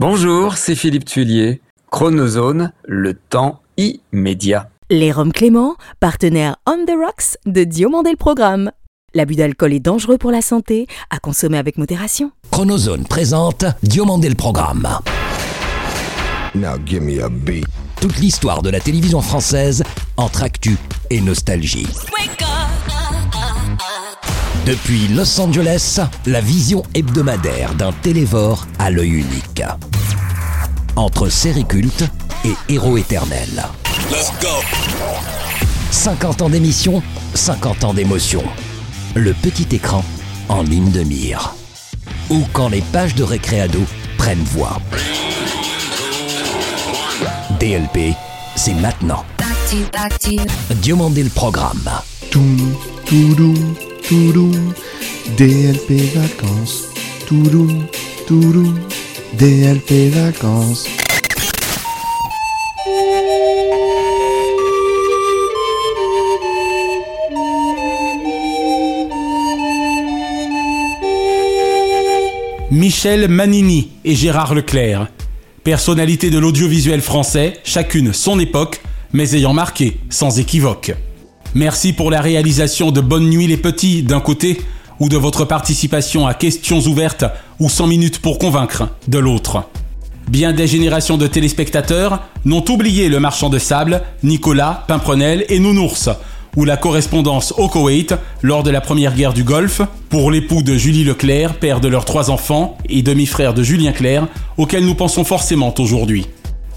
Bonjour, c'est Philippe Tuillier. Chronozone, le temps immédiat. Les Roms Clément, partenaire On the Rocks de Diomandé le Programme. L'abus d'alcool est dangereux pour la santé, à consommer avec modération. Chronozone présente Diomandé le Programme. Now give me a beat. Toute l'histoire de la télévision française entre actu et nostalgie. Depuis Los Angeles, la vision hebdomadaire d'un télévore à l'œil unique. Entre série culte et héros éternel. 50 ans d'émission, 50 ans d'émotion. Le petit écran en ligne de mire. Ou quand les pages de récréado prennent voix. DLP, c'est maintenant. Diomandé le programme. Toum, toudou, toudou, DLP vacances. Toudou, toudou, DLP vacances. Michel Manini et Gérard Leclerc. Personnalité de l'audiovisuel français, chacune son époque, mais ayant marqué, sans équivoque. Merci pour la réalisation de Bonne Nuit les Petits d'un côté, ou de votre participation à Questions ouvertes ou 100 minutes pour convaincre de l'autre. Bien des générations de téléspectateurs n'ont oublié le marchand de sable, Nicolas, Pimprenel et Nounours, ou la correspondance au Koweït lors de la première guerre du Golfe, pour l'époux de Julie Leclerc, père de leurs trois enfants et demi-frère de Julien Clerc, auquel nous pensons forcément aujourd'hui.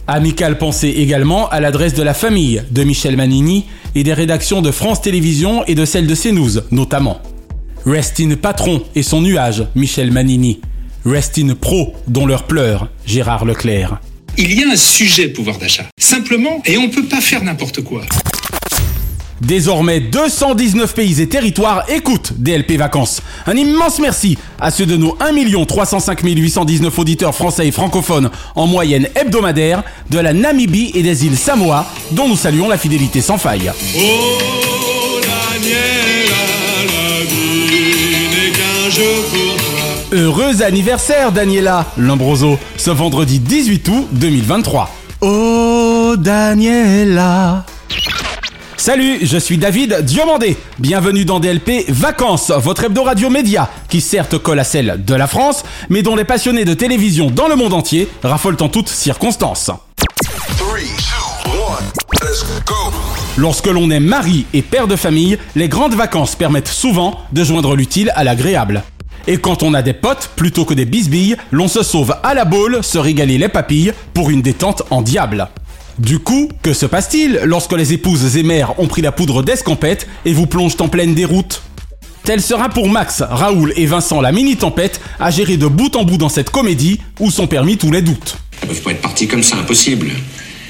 Amical pensée également à l'adresse de la famille de Michel Manini et des rédactions de France Télévisions et de celle de CNews notamment. Rest in patron et son nuage, Michel Manini. Rest in pro, dont leur pleure, Gérard Leclerc. Il y a un sujet pouvoir d'achat. Simplement, et on ne peut pas faire n'importe quoi. Désormais, 219 pays et territoires écoutent DLP Vacances. Un immense merci à ceux de nos 1 305 819 auditeurs français et francophones en moyenne hebdomadaire de la Namibie et des îles Samoa, dont nous saluons la fidélité sans faille. Heureux anniversaire Daniela Lombroso, ce vendredi 18 août 2023. Oh Daniela Salut, je suis David Diomandé. Bienvenue dans DLP Vacances, votre hebdo radio média qui certes colle à celle de la France, mais dont les passionnés de télévision dans le monde entier raffolent en toutes circonstances. Lorsque l'on est mari et père de famille, les grandes vacances permettent souvent de joindre l'utile à l'agréable. Et quand on a des potes plutôt que des bisbilles, l'on se sauve à la boule, se régaler les papilles pour une détente en diable. Du coup, que se passe-t-il lorsque les épouses et mères ont pris la poudre d'escampette et vous plongent en pleine déroute? Tel sera pour Max, Raoul et Vincent la mini-tempête à gérer de bout en bout dans cette comédie où sont permis tous les doutes. Elles peuvent pas être parties comme ça, impossible.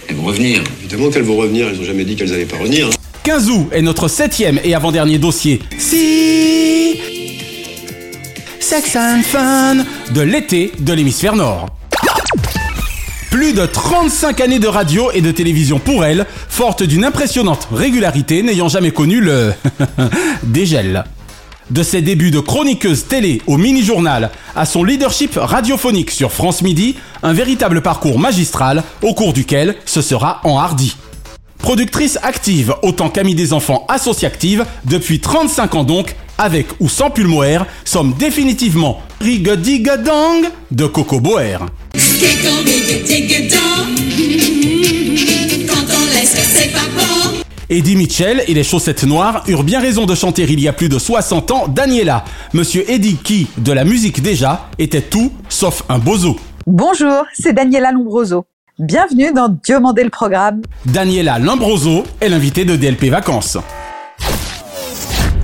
Elles vont revenir. Évidemment qu'elles vont revenir, elles ont jamais dit qu'elles allaient pas revenir. 15 août est notre septième et avant-dernier dossier. Si Sex and Fun de l'été de l'hémisphère nord. Plus de 35 années de radio et de télévision pour elle, forte d'une impressionnante régularité n'ayant jamais connu le dégel. De ses débuts de chroniqueuse télé au mini-journal à son leadership radiophonique sur France Midi, un véritable parcours magistral au cours duquel ce sera enhardi. Productrice active autant qu'amie des enfants associative depuis 35 ans donc, avec ou sans pulmoère, sommes définitivement Rigodigadang de Coco Boer. Eddie Mitchell et les chaussettes noires eurent bien raison de chanter il y a plus de 60 ans Daniela. Monsieur Eddie qui, de la musique déjà, était tout sauf un bozo. Bonjour, c'est Daniela Lombroso. Bienvenue dans Diomandé le programme. Daniela Lombroso est l'invitée de DLP Vacances.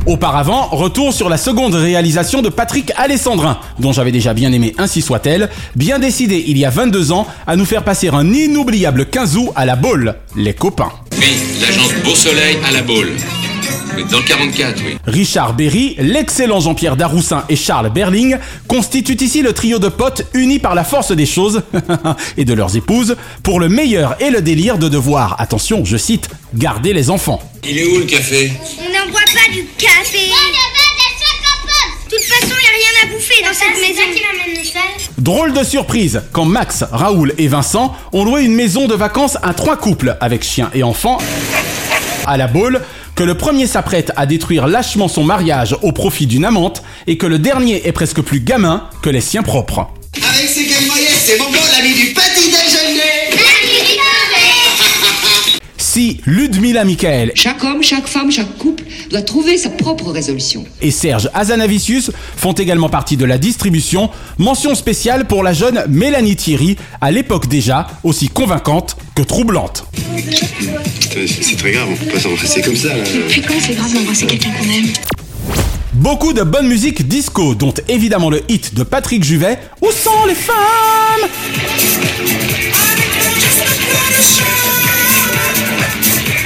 Auparavant, retour sur la seconde réalisation de Patrick Alessandrin, dont j'avais déjà bien aimé Ainsi soit-elle, bien décidé il y a 22 ans à nous faire passer un inoubliable 15 août à la Baule, les copains. Oui, l'agence Beau Soleil à la Baule. Mais dans le 44, oui. Richard Berry, l'excellent Jean-Pierre Daroussin et Charles Berling constituent ici le trio de potes unis par la force des choses et de leurs épouses pour le meilleur et le délire de devoir, attention, je cite, garder les enfants. Il est où le café? On n'en boit pas du café. De toute façon, y a rien à bouffer dans cette maison. qui m'amène le cheval. Drôle de surprise quand Max, Raoul et Vincent ont loué une maison de vacances à trois couples avec chiens et enfants à la Baule, que le premier s'apprête à détruire lâchement son mariage au profit d'une amante et que le dernier est presque plus gamin que les siens propres. Avec ces gammes moyennes, c'est mon bon l'ami du petit déjeuner. Ludmila Michael Chaque homme, chaque femme, chaque couple doit trouver sa propre résolution. et Serge Azanavicius font également partie de la distribution, mention spéciale pour la jeune Mélanie Thierry, à l'époque déjà aussi convaincante que troublante. C'est c'est très grave, on peut pas s'embrasser comme ça. Là. Depuis quand c'est grave d'embrasser quelqu'un qu'on aime Beaucoup de bonne musique disco, dont évidemment le hit de Patrick Juvet, Où sont les femmes?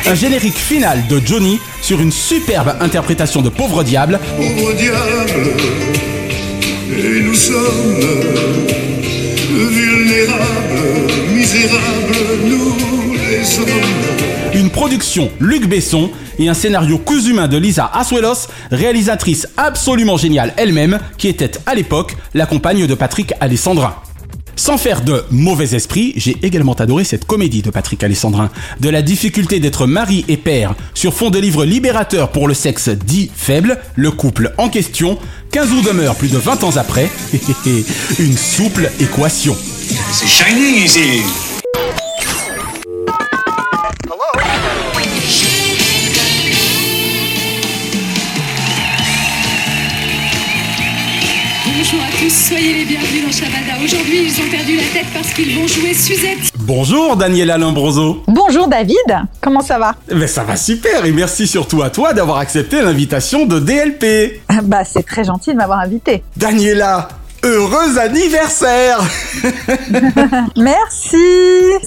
Un générique final de Johnny sur une superbe interprétation de Pauvre Diable, Pauvre diable, et nous sommes vulnérables, misérables, nous les hommes. une production Luc Besson et un scénario cousu main de Lisa Asuelos, réalisatrice absolument géniale elle-même, qui était à l'époque la compagne de Patrick Alessandrin. Sans faire de mauvais esprit, j'ai également adoré cette comédie de Patrick Alessandrin, de la difficulté d'être mari et père sur fond de livre libérateur pour le sexe dit faible, le couple en question, 15 ou demeure plus de 20 ans après, une souple équation. C'est shining ici. Tous, soyez les bienvenus dans Shabada. Aujourd'hui, ils ont perdu la tête parce qu'ils vont jouer Suzette. Bonjour Daniela Lombroso. Bonjour David, comment ça va? Mais ça va super et merci surtout à toi d'avoir accepté l'invitation de DLP. Bah c'est très gentil de m'avoir invité. Daniela, heureux anniversaire Merci,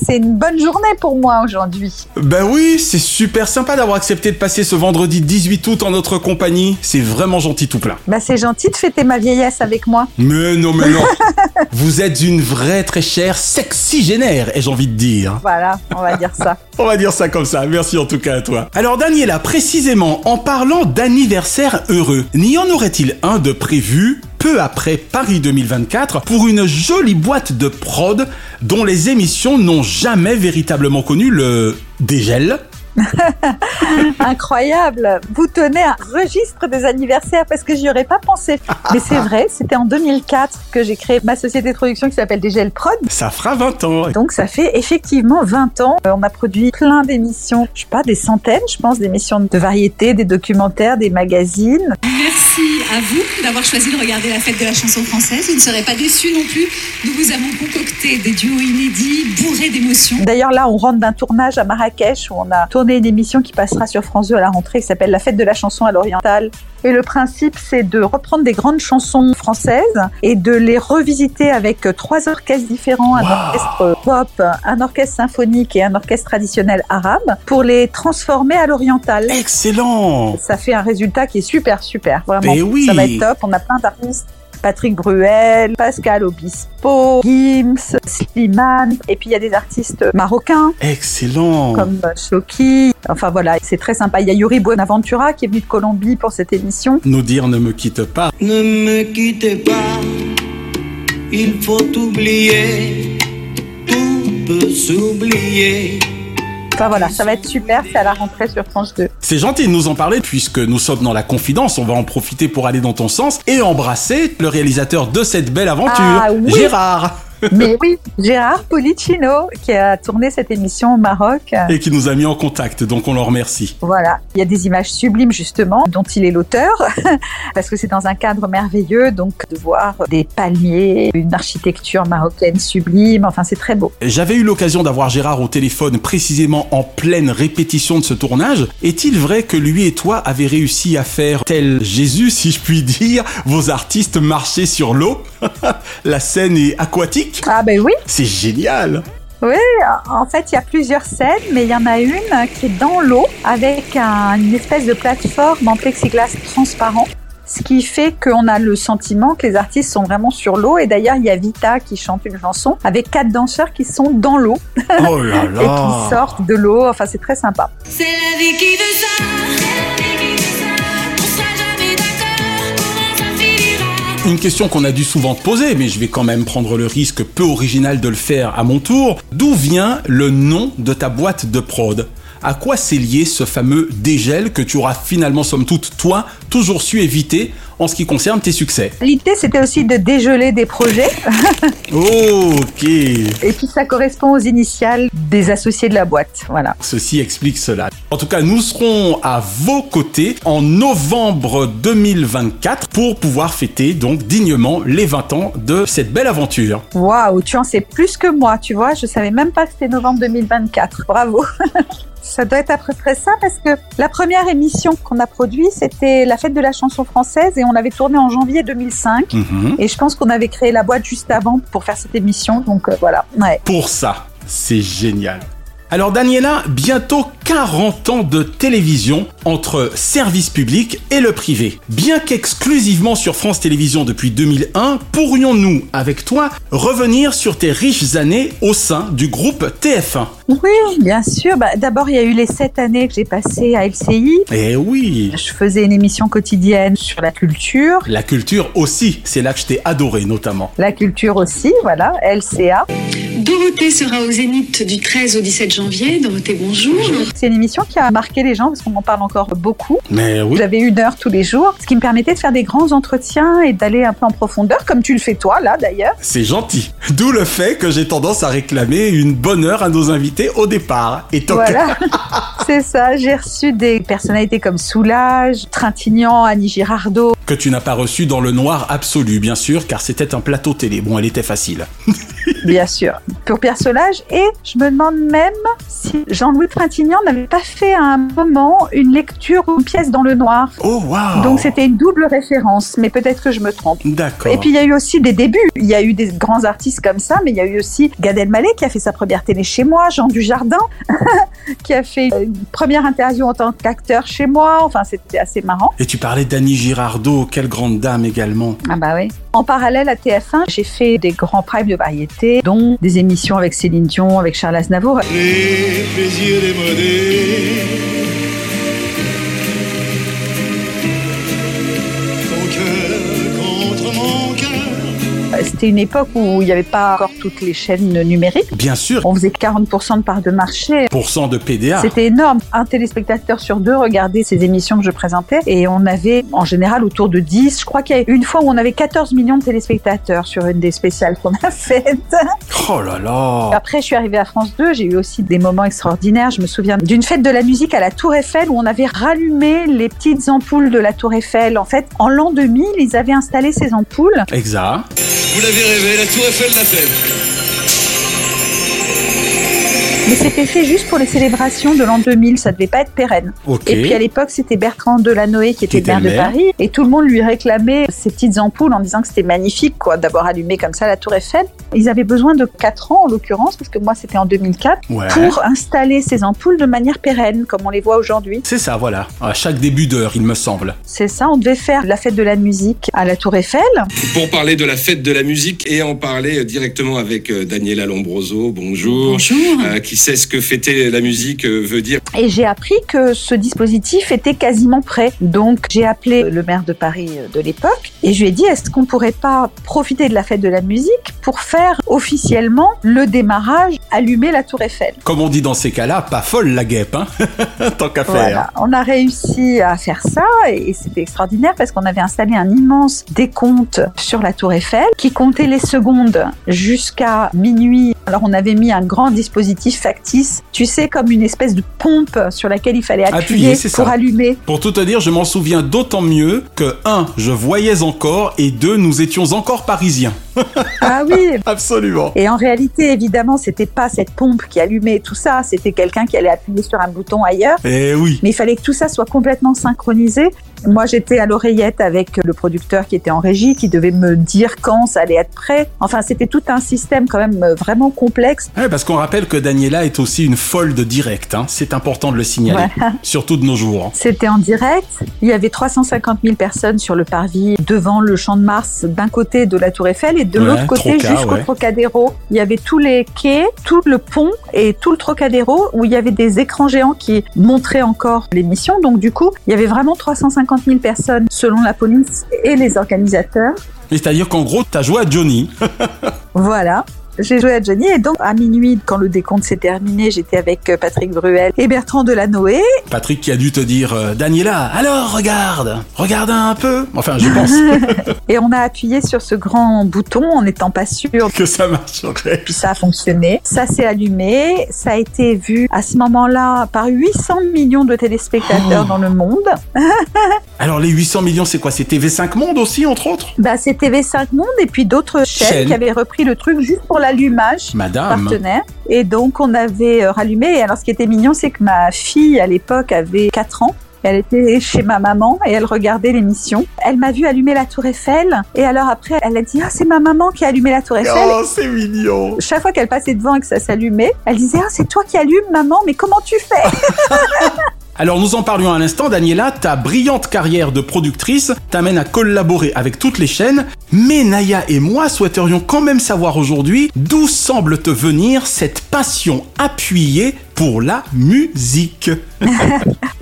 c'est une bonne journée pour moi aujourd'hui. Ben oui, c'est super sympa d'avoir accepté de passer ce vendredi 18 août en notre compagnie. C'est vraiment gentil tout plein. Bah c'est gentil de fêter ma vieillesse avec moi. Mais non, mais non. Vous êtes une vraie très chère sexygénaire, ai-je envie de dire. Voilà, on va dire ça. On va dire ça comme ça. Merci en tout cas à toi. Alors Daniela, précisément en parlant d'anniversaire heureux, n'y en aurait-il un de prévu? Peu après Paris 2024 pour une jolie boîte de prod dont les émissions n'ont jamais véritablement connu le dégel Incroyable. Vous tenez un registre des anniversaires parce que j'y aurais pas pensé. Mais c'est vrai, c'était en 2004 que j'ai créé ma société de production qui s'appelle Dégel Prod. Ça fera 20 ans. Donc ça fait effectivement 20 ans. Euh, On a produit plein d'émissions, je sais pas, des centaines, je pense, d'émissions de variété, des documentaires, des magazines. Merci à vous d'avoir choisi de regarder la fête de la chanson française. Vous ne serez pas déçus non plus. Nous vous avons concocté des duos inédits, bourrés d'émotions. D'ailleurs, là, on rentre d'un tournage à Marrakech où on a tourné une émission qui passera sur France 2 à la rentrée qui s'appelle La fête de la chanson à l'oriental. Et le principe, c'est de reprendre des grandes chansons françaises et de les revisiter avec trois orchestres différents, un orchestre pop, un orchestre symphonique et un orchestre traditionnel arabe, pour les transformer à l'oriental. Excellent Ça fait un résultat qui est super, super. Vraiment, Mais oui. ça va être top. On a plein d'artistes. Patrick Bruel, Pascal Obispo, Gims, Slimane, et puis il y a des artistes marocains Excellent comme Shoki. Enfin voilà, c'est très sympa. Il y a Yuri Bonaventura qui est venu de Colombie pour cette émission. Nous dire ne me quitte pas. Ne me quittez pas, il faut oublier, tout peut s'oublier. Enfin voilà, ça va être super, c'est à la rentrée sur France 2. C'est gentil de nous en parler puisque nous sommes dans la confidence, on va en profiter pour aller dans ton sens et embrasser le réalisateur de cette belle aventure, Ah oui. Gérard, Mais oui, Gérard Policino qui a tourné cette émission au Maroc. et qui nous a mis en contact, donc on le remercie. Voilà, il y a des images sublimes justement dont il est l'auteur parce que c'est dans un cadre merveilleux donc de voir des palmiers, une architecture marocaine sublime, enfin c'est très beau. J'avais eu l'occasion d'avoir Gérard au téléphone précisément en pleine répétition de ce tournage. Est-il vrai que lui et toi avez réussi à faire tel Jésus, si je puis dire, vos artistes marcher sur l'eau? La scène est aquatique Ah ben oui, C'est génial Oui, en fait, il y a plusieurs scènes, mais il y en a une qui est dans l'eau avec un- une espèce de plateforme en plexiglas transparent. Ce qui fait qu'on a le sentiment que les artistes sont vraiment sur l'eau. Et d'ailleurs, il y a Vita qui chante une chanson avec quatre danseurs qui sont dans l'eau Oh là et qui sortent de l'eau. Enfin, c'est très sympa. C'est la vie qui veut ça. Une question qu'on a dû souvent te poser, mais je vais quand même prendre le risque peu original de le faire à mon tour. D'où vient le nom de ta boîte de prod? À quoi c'est lié ce fameux dégel que tu auras finalement, somme toute, toi, toujours su éviter en ce qui concerne tes succès L'idée, c'était aussi de dégeler des projets. ok. Et puis ça correspond aux initiales des associés de la boîte. Voilà. Ceci explique cela. En tout cas, nous serons à vos côtés en novembre 2024 pour pouvoir fêter donc dignement les 20 ans de cette belle aventure. Waouh, tu en sais plus que moi, tu vois. Je savais même pas que c'était novembre 2024. Bravo. Ça doit être à peu près ça parce que la première émission qu'on a produite, c'était la fête de la chanson française et on avait tourné en janvier 2005. Mhm. Et je pense qu'on avait créé la boîte juste avant pour faire cette émission. Donc euh, voilà. Ouais. Pour ça, c'est génial. Alors Daniela, bientôt 40 ans de télévision entre service public et le privé. Bien qu'exclusivement sur France Télévisions depuis 2001, pourrions-nous, avec toi, revenir sur tes riches années au sein du groupe TF1 Oui, bien sûr. Bah, D'abord, il y a eu les sept années que j'ai passées à LCI. Eh oui Je faisais une émission quotidienne sur la culture. La culture aussi, c'est là que je t'ai adoré notamment. La culture aussi, voilà, LCA. Dorothée sera au Zénith du 13 au 17 janvier. Dorothée, bonjour. C'est une émission qui a marqué les gens parce qu'on en parle encore beaucoup. Mais oui. J'avais une heure tous les jours, ce qui me permettait de faire des grands entretiens et d'aller un peu en profondeur, comme tu le fais toi, là d'ailleurs. C'est gentil. D'où le fait que j'ai tendance à réclamer une bonne heure à nos invités au départ. Et toc. Voilà, c'est ça. J'ai reçu des personnalités comme Soulage, Trintignant, Annie Girardot. Que tu n'as pas reçu dans le noir absolu, bien sûr, car c'était un plateau télé. Bon, elle était facile. Bien sûr, pour Pierre Solage. Et je me demande même si Jean-Louis Trintignant n'avait pas fait à un moment une lecture ou une pièce dans le noir. Oh, waouh Donc c'était une double référence, mais peut-être que je me trompe. D'accord. Et puis il y a eu aussi des débuts. Il y a eu des grands artistes comme ça, mais il y a eu aussi Gad Elmaleh qui a fait sa première télé chez moi, Jean Dujardin qui a fait une première interview en tant qu'acteur chez moi. Enfin, c'était assez marrant. Et tu parlais d'Annie Girardot, quelle grande dame également. Ah bah oui. En parallèle à TF1, j'ai fait des grands primes de variété, dont des émissions avec Céline Dion, avec Charles Aznavour. Les plaisirs démodés. C'était une époque où il n'y avait pas encore toutes les chaînes numériques. Bien sûr. On faisait 40% de part de marché. Pourcent de PDA. C'était énorme. Un téléspectateur sur deux regardait ces émissions que je présentais et on avait en général autour de 10. Je crois qu'il y a une fois où on avait 14 millions de téléspectateurs sur une des spéciales qu'on a faites. Oh là là Après, je suis arrivée à France 2. J'ai eu aussi des moments extraordinaires. Je me souviens d'une fête de la musique à la Tour Eiffel où on avait rallumé les petites ampoules de la Tour Eiffel. En fait, en l'an 2000, ils avaient installé ces ampoules. Exact. Vous l'avez rêvé, la Tour Eiffel l'a fait. Mais c'était fait juste pour les célébrations de l'an 2000, ça devait pas être pérenne. Et puis à l'époque, c'était Bertrand Delanoë qui était était maire de. Paris, et tout le monde lui réclamait ces petites ampoules en disant que c'était magnifique, quoi, d'avoir allumé comme ça la Tour Eiffel. Ils avaient besoin de 4 ans en l'occurrence, parce que moi c'était en 2004, Ouais. pour installer ces ampoules de manière pérenne, comme on les voit aujourd'hui. C'est ça, voilà. À chaque début d'heure, il me semble. C'est ça, on devait faire la fête de la musique à la Tour Eiffel. Pour parler de la fête de la musique et en parler euh, directement avec euh, Daniela Lombroso, bonjour. Bonjour. Euh, qui sait ce que fêter la musique euh, veut dire. Et j'ai appris que ce dispositif était quasiment prêt. Donc j'ai appelé le maire de Paris euh, de l'époque et je lui ai dit est-ce qu'on pourrait pas profiter de la fête de la musique pour faire officiellement le démarrage, allumer la tour Eiffel? Comme on dit dans ces cas-là, pas folle la guêpe, hein Tant qu'à faire. Voilà, on a réussi à faire ça et c'était extraordinaire parce qu'on avait installé un immense décompte sur la tour Eiffel qui comptait les secondes jusqu'à minuit. Alors on avait mis un grand dispositif tu sais comme une espèce de pompe sur laquelle il fallait appuyer, pour ça. allumer. Pour tout te dire, je m'en souviens d'autant mieux que 1. Je voyais encore et 2. Nous étions encore parisiens. Ah oui, Absolument. Et en réalité, évidemment, c'était pas cette pompe qui allumait tout ça, c'était quelqu'un qui allait appuyer sur un bouton ailleurs. Eh oui. Mais il fallait que tout ça soit complètement synchronisé. Moi, j'étais à l'oreillette avec le producteur qui était en régie, qui devait me dire quand ça allait être prêt. Enfin, c'était tout un système quand même euh, vraiment complexe. Ouais, parce qu'on rappelle que Daniela est aussi une folle de direct. Hein. C'est important de le signaler. Surtout de nos jours. hein. C'était en direct. Il y avait 350 000 personnes sur le parvis devant le Champ de Mars d'un côté de la Tour Eiffel et de Ouais, l'autre côté jusqu'au ouais. Trocadéro. Il y avait tous les quais, tout le pont et tout le Trocadéro où il y avait des écrans géants qui montraient encore l'émission. Donc du coup, il y avait vraiment 350 000 personnes selon la police et les organisateurs. C'est-à-dire qu'en gros, t'as joué à Johnny. Voilà. J'ai joué à Johnny et donc à minuit, quand le décompte s'est terminé, j'étais avec euh, Patrick Bruel et Bertrand Delanoë. Patrick qui a dû te dire, euh, Daniela, alors regarde, regarde un peu. Enfin, je pense et on a appuyé sur ce grand bouton en n'étant pas sûr que ça marcherait. Puis ça a fonctionné, ça s'est allumé, ça a été vu à ce moment-là par 800 millions de téléspectateurs Oh. dans le monde. Alors les 800 millions, c'est quoi? C'est TV5 Monde aussi, entre autres? Bah, c'est TV5 Monde et puis d'autres chaînes, Chaînes. qui avaient repris le truc juste pour l'allumage. Madame. Partenaire. Et donc, on avait euh, rallumé. Et alors, ce qui était mignon, c'est que ma fille, à l'époque, avait 4 ans. Elle était chez ma maman et elle regardait l'émission. Elle m'a vu allumer la tour Eiffel. Et alors après, elle a dit, ah, c'est ma maman qui a allumé la tour Eiffel. Oh, c'est mignon. Chaque fois qu'elle passait devant et que ça s'allumait, elle disait, ah, c'est toi qui allumes, maman, mais comment tu fais? Alors nous en parlions à l'instant, Daniela, ta brillante carrière de productrice t'amène à collaborer avec toutes les chaînes, mais Naya et moi souhaiterions quand même savoir aujourd'hui d'où semble te venir cette passion appuyée pour la musique.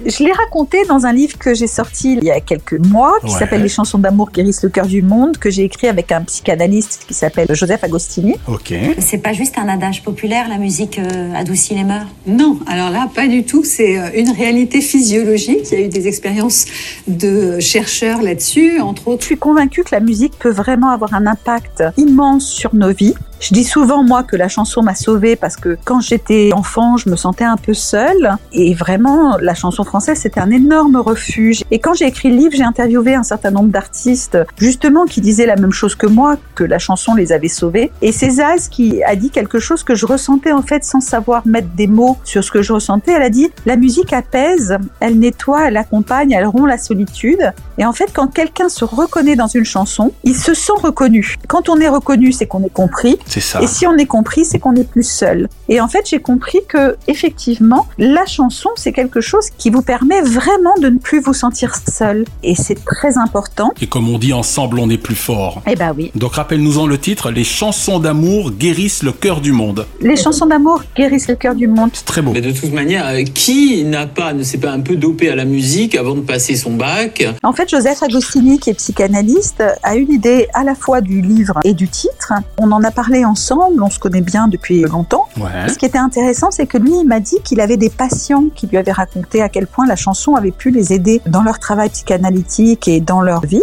Je l'ai raconté dans un livre que j'ai sorti il y a quelques mois, qui Ouais. s'appelle Les chansons d'amour guérissent le cœur du monde, que j'ai écrit avec un psychanalyste qui s'appelle Joseph Agostini. Ok. C'est pas juste un adage populaire, la musique euh, adoucit les mœurs? Non, alors là, pas du tout. C'est euh, une réalité physiologique. Il y a eu des expériences de chercheurs là-dessus, entre autres. Je suis convaincue que la musique peut vraiment avoir un impact immense sur nos vies. Je dis souvent, moi, que la chanson m'a sauvée parce que quand j'étais enfant, je me sentais un peu seule. Et vraiment, la chanson française, c'était un énorme refuge. Et quand j'ai écrit le livre, j'ai interviewé un certain nombre d'artistes, justement, qui disaient la même chose que moi, que la chanson les avait sauvés. Et c'est Zaz qui a dit quelque chose que je ressentais, en fait, sans savoir mettre des mots sur ce que je ressentais. Elle a dit, la musique apaise, elle nettoie, elle accompagne, elle rompt la solitude. Et en fait, quand quelqu'un se reconnaît dans une chanson, il se sent reconnu. Quand on est reconnu, c'est qu'on est compris. C'est ça. Et si on est compris, c'est qu'on n'est plus seul. Et en fait, j'ai compris que effectivement, la chanson, c'est quelque chose qui vous permet vraiment de ne plus vous sentir seul. Et c'est très important. Et comme on dit, ensemble on est plus fort. Eh ben oui. Donc rappelle-nous-en le titre, Les chansons d'amour guérissent le cœur du monde. Les chansons d'amour guérissent le cœur du monde. C'est très beau. Mais de toute manière, euh, qui n'a pas, ne s'est pas un peu dopé à la musique avant de passer son bac? En fait, Joseph Agostini, qui est psychanalyste, a eu l'idée à la fois du livre et du titre. On en a parlé ensemble, on se connaît bien depuis longtemps. Ouais. Ce qui était intéressant, c'est que lui, il m'a dit qu'il avait des patients qui lui avaient raconté à quel point la chanson avait pu les aider dans leur travail psychanalytique et dans leur vie.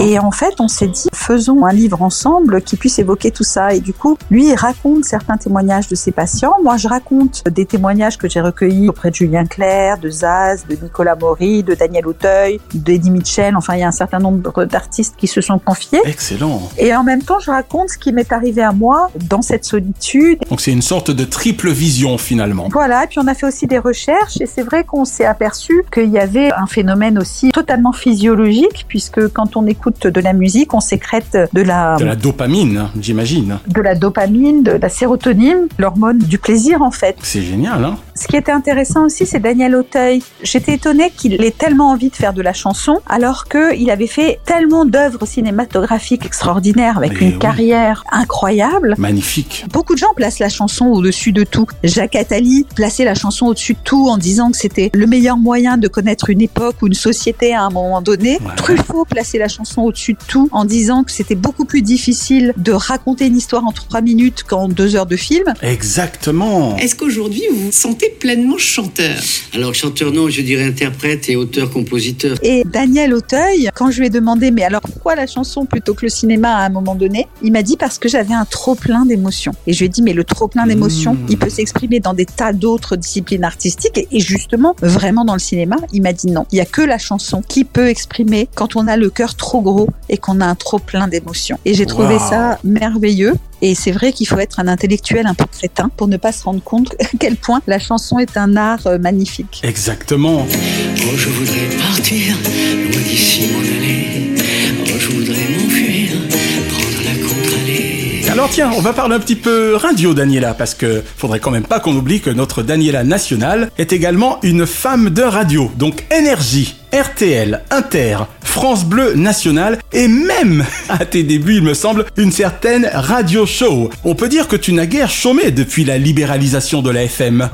Et en fait, on s'est dit, faisons un livre ensemble qui puisse évoquer tout ça. Et du coup, lui, il raconte certains témoignages de ses patients. Moi, je raconte des témoignages que j'ai recueillis auprès de Julien Clerc, de Zaz, de Nicolas Maury, de Daniel Auteuil, d'Eddie Mitchell. Enfin, il y a un certain nombre d'artistes qui se sont confiés. Excellent. Et en même temps, je raconte ce qui m'est arrivé à moi dans cette solitude. Donc c'est une sorte de triple vision finalement. Voilà, et puis on a fait aussi des recherches et c'est vrai qu'on s'est aperçu qu'il y avait un phénomène aussi totalement physiologique puisque quand on écoute de la musique, on sécrète de la De la dopamine, j'imagine. de la dopamine, de la sérotonine, l'hormone du plaisir en fait. C'est génial, hein Ce qui était intéressant aussi, c'est Daniel Auteuil. J'étais étonnée qu'il ait tellement envie de faire de la chanson, alors qu'il avait fait tellement d'œuvres cinématographiques extraordinaires avec Mais une oui. carrière incroyable. Magnifique. Beaucoup de gens placent la chanson au-dessus de tout. Jacques Attali plaçait la chanson au-dessus de tout en disant que c'était le meilleur moyen de connaître une époque ou une société à un moment donné. Truffaut plaçait la chanson au-dessus de tout en disant que c'était beaucoup plus difficile de raconter une histoire en trois minutes qu'en deux heures de film. Exactement. Est-ce qu'aujourd'hui vous vous sentez pleinement chanteur? Alors chanteur non, je dirais interprète et auteur-compositeur. Et Daniel Auteuil, quand je lui ai demandé, mais alors pourquoi la chanson plutôt que le cinéma à un moment donné? Il m'a dit parce que j'avais un trop plein d'émotions. Et je lui ai dit, mais le trop plein d'émotions, Mmh. il peut s'exprimer dans des tas d'autres disciplines artistiques. Et, et justement, vraiment dans le cinéma, il m'a dit non. Il y a que la chanson qui peut exprimer quand on a le cœur trop gros et qu'on a un trop plein d'émotions. Et j'ai trouvé ça merveilleux. Et c'est vrai qu'il faut être un intellectuel un peu crétin pour ne pas se rendre compte à quel point la chanson est un art euh, magnifique. Exactement. Oh, je voudrais partir, loin d'ici m'en Alors tiens, on va parler un petit peu radio, Daniela, parce que faudrait quand même pas qu'on oublie que notre Daniela nationale est également une femme de radio. Donc énergie, RTL, Inter, France Bleu National et même, à tes débuts, il me semble, une certaine radio show. On peut dire que tu n'as guère chômé depuis la libéralisation de la FM.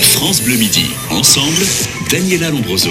France Bleu Midi. Ensemble, Daniela Lombroso.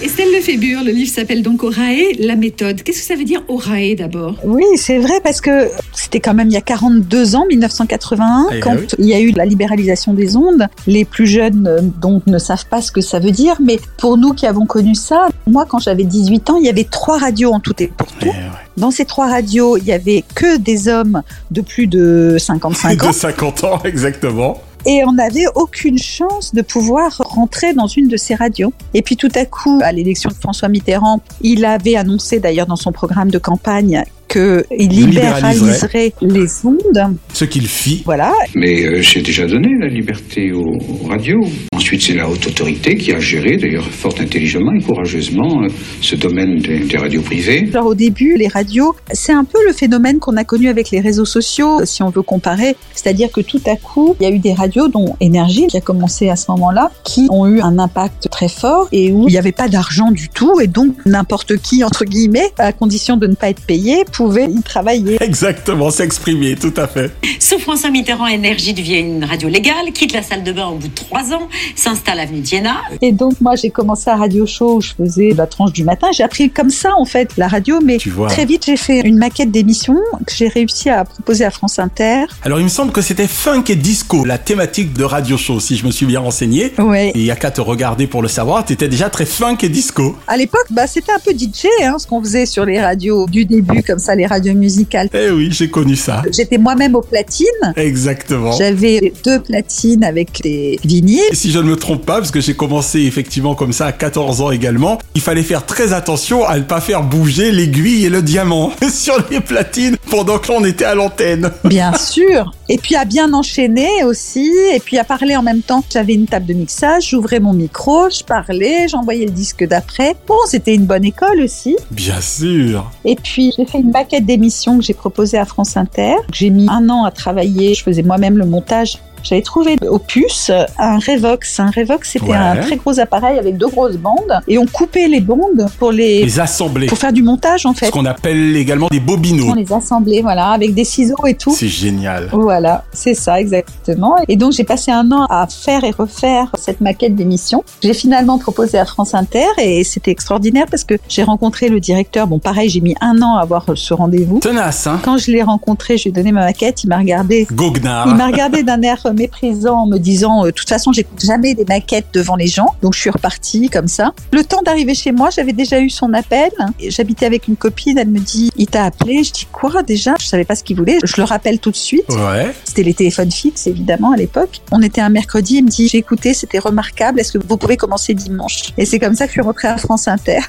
Estelle Lefébure, le livre s'appelle donc Orae, la méthode. Qu'est-ce que ça veut dire Orae d'abord? Oui, c'est vrai parce que c'était quand même il y a 42 ans, 1981, Eh quand oui. il y a eu la libéralisation des ondes. Les plus jeunes euh, donc ne savent pas ce que ça veut dire, mais pour nous qui avons connu ça, moi quand j'avais 18 ans, il y avait trois radios en tout et pour tout. Dans ces trois radios, il y avait que des hommes de plus de 55 ans. De 50 ans, exactement. Et on n'avait aucune chance de pouvoir rentrer dans une de ces radios. Et puis tout à coup, à l'élection de François Mitterrand, il avait annoncé d'ailleurs dans son programme de campagne qu'il libéraliserait les ondes. Ce qu'il fit. Voilà. Mais euh, c'est déjà donné la liberté aux, aux radios. Ensuite, c'est la haute autorité qui a géré, d'ailleurs fort intelligemment et courageusement, euh, ce domaine des, des radios privées. Genre au début, les radios, c'est un peu le phénomène qu'on a connu avec les réseaux sociaux, si on veut comparer. C'est-à-dire que tout à coup, il y a eu des radios, dont Énergie, qui a commencé à ce moment-là, qui ont eu un impact très fort et où il n'y avait pas d'argent du tout et donc n'importe qui, entre guillemets, à condition de ne pas être payé, pouvait y travailler. Exactement, s'exprimer, tout à fait. Sous François Mitterrand, Énergie devient une radio légale, quitte la salle de bain au bout de trois ans, s'installe avenue Diana. Et donc moi j'ai commencé à Radio Show où je faisais la tranche du matin. J'ai appris comme ça en fait la radio, mais vois. très vite j'ai fait une maquette d'émission que j'ai réussi à proposer à France Inter. Alors il me semble que c'était funk et disco, la thématique de Radio Show, si je me suis bien renseigné. Ouais. Et il y a qu'à te regarder pour le savoir, t'étais déjà très funk et disco. À l'époque, bah, c'était un peu DJ, hein, ce qu'on faisait sur les radios du début, comme ça, les radios musicales. Eh oui, j'ai connu ça. J'étais moi-même aux platines. Exactement. J'avais deux platines avec des vinyles. Et si je ne me trompe pas, parce que j'ai commencé effectivement comme ça à 14 ans également, il fallait faire très attention à ne pas faire bouger l'aiguille et le diamant sur les platines pendant que l'on était à l'antenne. Bien sûr. Et puis à bien enchaîner aussi. Et puis à parler en même temps. J'avais une table de mixage. J'ouvrais mon micro, je parlais, j'envoyais le disque d'après. Bon, c'était une bonne école aussi. Bien sûr. Et puis j'ai fait une maquette d'émission que j'ai proposée à France Inter. J'ai mis un an à travailler. Je faisais moi-même le montage. J'avais trouvé au puce un Revox. Un Revox, c'était Ouais. un très gros appareil avec deux grosses bandes. Et on coupait les bandes pour les, Les assembler. pour faire du montage en fait. Ce qu'on appelle également des bobinos. On les assemblait, voilà, avec des ciseaux et tout. C'est génial. Voilà, c'est ça exactement. Et donc j'ai passé un an à faire et refaire cette maquette d'émission. J'ai finalement proposé à France Inter et c'était extraordinaire parce que j'ai rencontré le directeur. Bon, pareil, j'ai mis un an à avoir ce rendez-vous. Tenace, hein Quand je l'ai rencontré, je lui ai donné ma maquette, il m'a regardé. Goguenard. Il m'a regardé d'un air méprisant en me disant euh, de toute façon j'écoute jamais des maquettes devant les gens. Donc je suis repartie comme ça. Le temps d'arriver chez moi j'avais déjà eu son appel. J'habitais avec une copine. Elle me dit il t'a appelé. Je dis quoi déjà? Je savais pas ce qu'il voulait. Je le rappelle tout de suite. Ouais. c'était les téléphones fixes évidemment à l'époque. On était un mercredi. Il me dit j'ai écouté c'était remarquable. Est-ce que vous pouvez commencer dimanche? Et c'est comme ça que je suis rentrée à France Inter.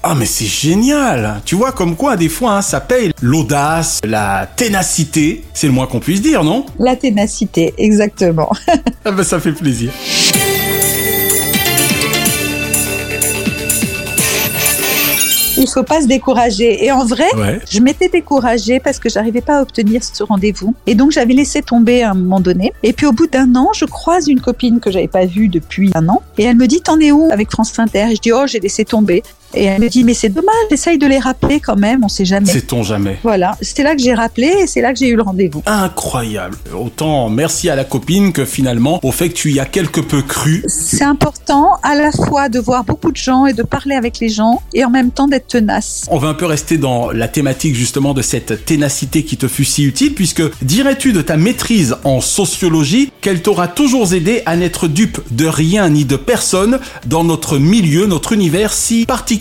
Ah mais c'est génial! Tu vois comme quoi des fois hein, ça paye. L'audace, la ténacité, c'est le moins qu'on puisse dire, non? La ténacité exactement Ah ben ça fait plaisir. Il faut pas se décourager. Et en vrai, Ouais. je m'étais découragée parce que j'arrivais pas à obtenir ce rendez-vous. Et donc, j'avais laissé tomber à un moment donné. Et puis, au bout d'un an, je croise une copine que j'avais pas vue depuis un an. Et elle me dit, t'en es où avec France Inter? Et je dis, oh, j'ai laissé tomber. Et elle me dit, mais c'est dommage, essaye de les rappeler quand même, on sait jamais. Sait-on jamais Voilà. C'était là que j'ai rappelé et c'est là que j'ai eu le rendez-vous. Incroyable. Autant merci à la copine que finalement au fait que tu y as quelque peu cru. C'est important à la fois de voir beaucoup de gens et de parler avec les gens et en même temps d'être tenace. On va un peu rester dans la thématique justement de cette ténacité qui te fut si utile puisque dirais-tu de ta maîtrise en sociologie qu'elle t'aura toujours aidé à n'être dupe de rien ni de personne dans notre milieu, notre univers si particulier?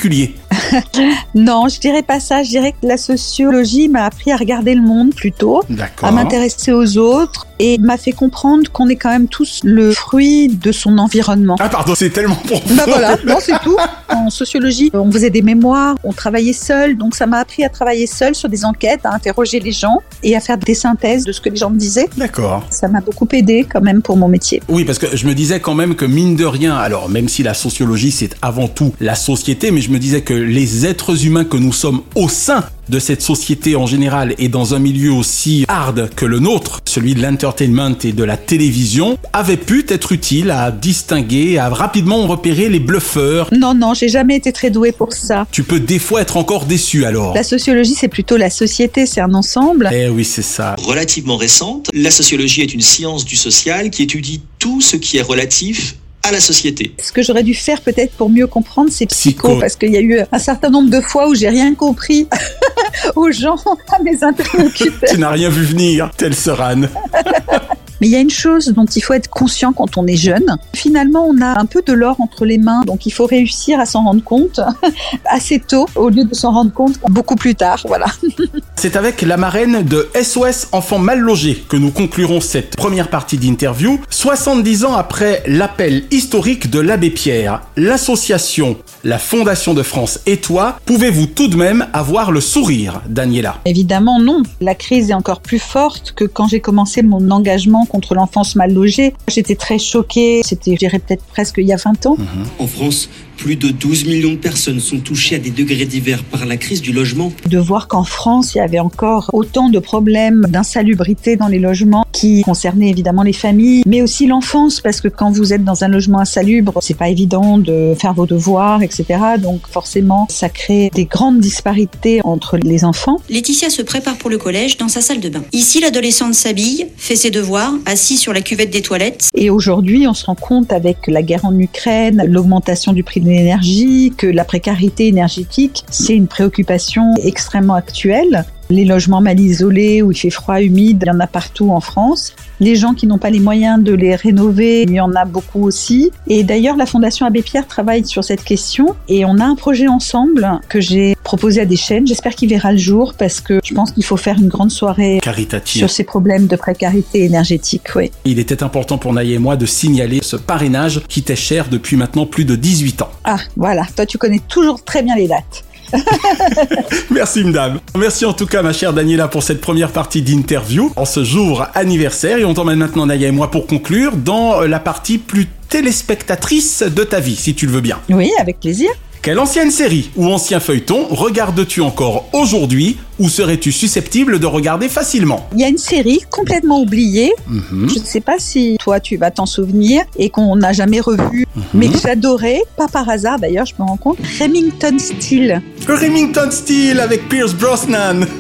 Non, je dirais pas ça. Je dirais que la sociologie m'a appris à regarder le monde plutôt, à m'intéresser aux autres et m'a fait comprendre qu'on est quand même tous le fruit de son environnement. Ah pardon, c'est tellement pour Bah voilà, non c'est tout. En sociologie, on faisait des mémoires, on travaillait seul, donc ça m'a appris à travailler seul sur des enquêtes, à interroger les gens et à faire des synthèses de ce que les gens me disaient. D'accord. Ça m'a beaucoup aidé quand même pour mon métier. Oui, parce que je me disais quand même que mine de rien, alors même si la sociologie c'est avant tout la société, mais je me disais que les êtres humains que nous sommes au sein de cette société en général et dans un milieu aussi hard que le nôtre, celui de l'entertainment et de la télévision, avaient pu être utiles à distinguer, à rapidement repérer les bluffeurs. Non, non, j'ai jamais été très douée pour ça. Tu peux des fois être encore déçu alors. La sociologie, c'est plutôt la société, c'est un ensemble. Eh oui, c'est ça. Relativement récente, la sociologie est une science du social qui étudie tout ce qui est relatif à la société. Ce que j'aurais dû faire peut-être pour mieux comprendre, c'est psycho, parce qu'il y a eu un certain nombre de fois où j'ai rien compris aux gens, à mes interlocuteurs. tu n'as rien vu venir, tel Serane. Mais il y a une chose dont il faut être conscient quand on est jeune. Finalement, on a un peu de l'or entre les mains, donc il faut réussir à s'en rendre compte assez tôt, au lieu de s'en rendre compte beaucoup plus tard. Voilà. C'est avec la marraine de SOS Enfants Mal Logés que nous conclurons cette première partie d'interview. 70 ans après l'appel historique de l'abbé Pierre, l'association, la Fondation de France et toi, pouvez-vous tout de même avoir le sourire, Daniela? Évidemment non. La crise est encore plus forte que quand j'ai commencé mon engagement contre l'enfance mal logée. J'étais très choquée. C'était, je dirais, peut-être presque il y a 20 ans. En France, plus de 12 millions de personnes sont touchées à des degrés divers par la crise du logement. De voir qu'en France, il y avait encore autant de problèmes d'insalubrité dans les logements qui concernaient évidemment les familles, mais aussi l'enfance, parce que quand vous êtes dans un logement insalubre, c'est pas évident de faire vos devoirs, etc. Donc forcément, ça crée des grandes disparités entre les enfants. Laetitia se prépare pour le collège dans sa salle de bain. Ici, l'adolescente s'habille, fait ses devoirs, assis sur la cuvette des toilettes. Et aujourd'hui, on se rend compte avec la guerre en Ukraine, l'augmentation du prix de l'énergie, que la précarité énergétique, c'est une préoccupation extrêmement actuelle. Les logements mal isolés où il fait froid, humide, il y en a partout en France. Les gens qui n'ont pas les moyens de les rénover, il y en a beaucoup aussi. Et d'ailleurs, la Fondation Abbé Pierre travaille sur cette question et on a un projet ensemble que j'ai proposé à des chaînes. J'espère qu'il verra le jour parce que je pense qu'il faut faire une grande soirée Caritative. sur ces problèmes de précarité énergétique. Oui. Il était important pour Naïe et moi de signaler ce parrainage qui t'est cher depuis maintenant plus de 18 ans. Ah, voilà. Toi, tu connais toujours très bien les dates. Merci madame. Merci en tout cas ma chère Daniela pour cette première partie d'interview en ce jour anniversaire et on t'emmène maintenant Naya et moi pour conclure dans la partie plus téléspectatrice de ta vie si tu le veux bien. Oui, avec plaisir. Quelle ancienne série ou ancien feuilleton regardes-tu encore aujourd'hui ou serais-tu susceptible de regarder facilement Il y a une série complètement oubliée. Mhm. Je ne sais pas si toi tu vas t'en souvenir et qu'on n'a jamais revu, mais que j'adorais, pas par hasard d'ailleurs, je me rends compte. Remington Steele. Remington Steele avec Pierce Brosnan.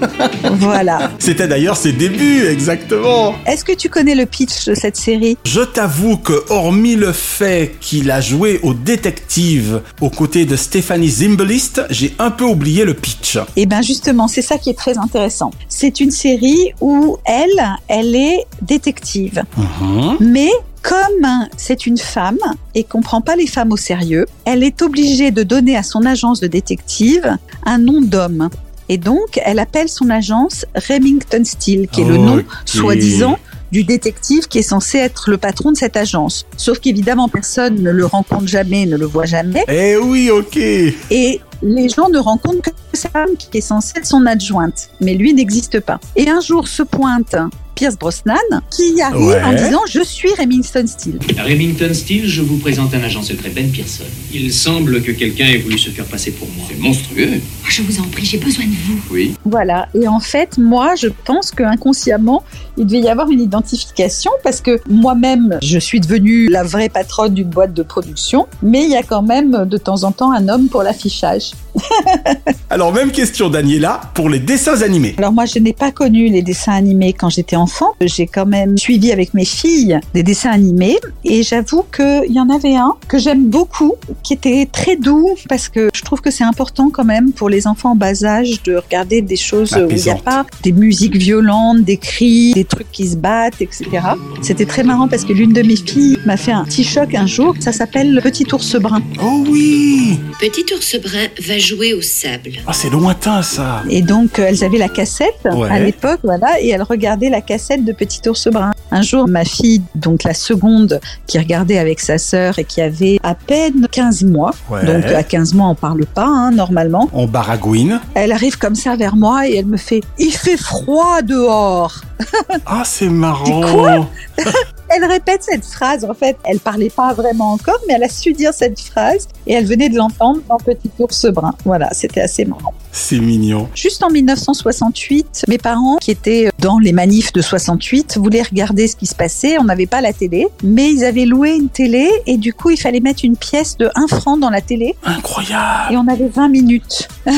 Voilà. C'était d'ailleurs ses débuts, exactement. Est-ce que tu connais le pitch de cette série? Je t'avoue que, hormis le fait qu'il a joué au détective aux côtés de Stéphanie Zimbalist, j'ai un peu oublié le pitch. Eh bien justement, c'est ça qui est très intéressant. C'est une série où elle, elle est détective. Mhm. Mais comme c'est une femme et qu'on prend pas les femmes au sérieux, elle est obligée de donner à son agence de détective un nom d'homme. Et donc, elle appelle son agence Remington Steele, qui est le nom, soi-disant, du détective qui est censé être le patron de cette agence. Sauf qu'évidemment, personne ne le rencontre jamais, ne le voit jamais. Eh oui, ok. Et les gens ne rencontrent que sa femme qui est censée être son adjointe. Mais lui n'existe pas. Et un jour se pointe Pierce Brosnan qui arrive Ouais. en disant Je suis Remington Steele. Remington Steele, je vous présente un agent secret, Ben Pearson. Il semble que quelqu'un ait voulu se faire passer pour moi. C'est monstrueux. Ah, Je vous en prie, j'ai besoin de vous. Oui. Voilà. Et en fait, moi, je pense que inconsciemment, il devait y avoir une identification parce que moi-même, je suis devenue la vraie patronne d'une boîte de production, mais il y a quand même de temps en temps un homme pour l'affichage. Alors, même question, Daniela, pour les dessins animés. Alors moi, je n'ai pas connu les dessins animés quand j'étais enfant. J'ai quand même suivi avec mes filles des dessins animés et j'avoue qu'il y en avait un que j'aime beaucoup, qui était très doux parce que je trouve que c'est important quand même pour les enfants en bas âge de regarder des choses où il n'y a pas des musiques violentes, des cris, des trucs qui se battent, etc. C'était très marrant parce que l'une de mes filles m'a fait un petit choc un jour. Ça s'appelle Petit ours brun. Oh oui Petit ours brun va jouer au sable. Ah, c'est lointain ça. Et donc, euh, elles avaient la cassette Ouais. à l'époque, voilà, et elles regardaient la cassette de Petit ours brun. Un jour, ma fille, donc la seconde, qui regardait avec sa sœur et qui avait à peine 15 mois, Ouais. donc à 15 mois, on parle pas, hein, normalement, On baragouine. elle arrive comme ça vers moi et elle me fait « Il fait froid dehors !» Ah, c'est marrant. quoi? Elle répète cette phrase, en fait, elle parlait pas vraiment encore, mais elle a su dire cette phrase et elle venait de l'entendre dans Petit ours brun. Voilà, c'était assez marrant. C'est mignon. Juste en 1968, mes parents, qui étaient dans les manifs de 68, voulaient regarder ce qui se passait. On n'avait pas la télé, mais ils avaient loué une télé et du coup, il fallait mettre une pièce de 1 franc dans la télé. Incroyable. Et on avait 20 minutes.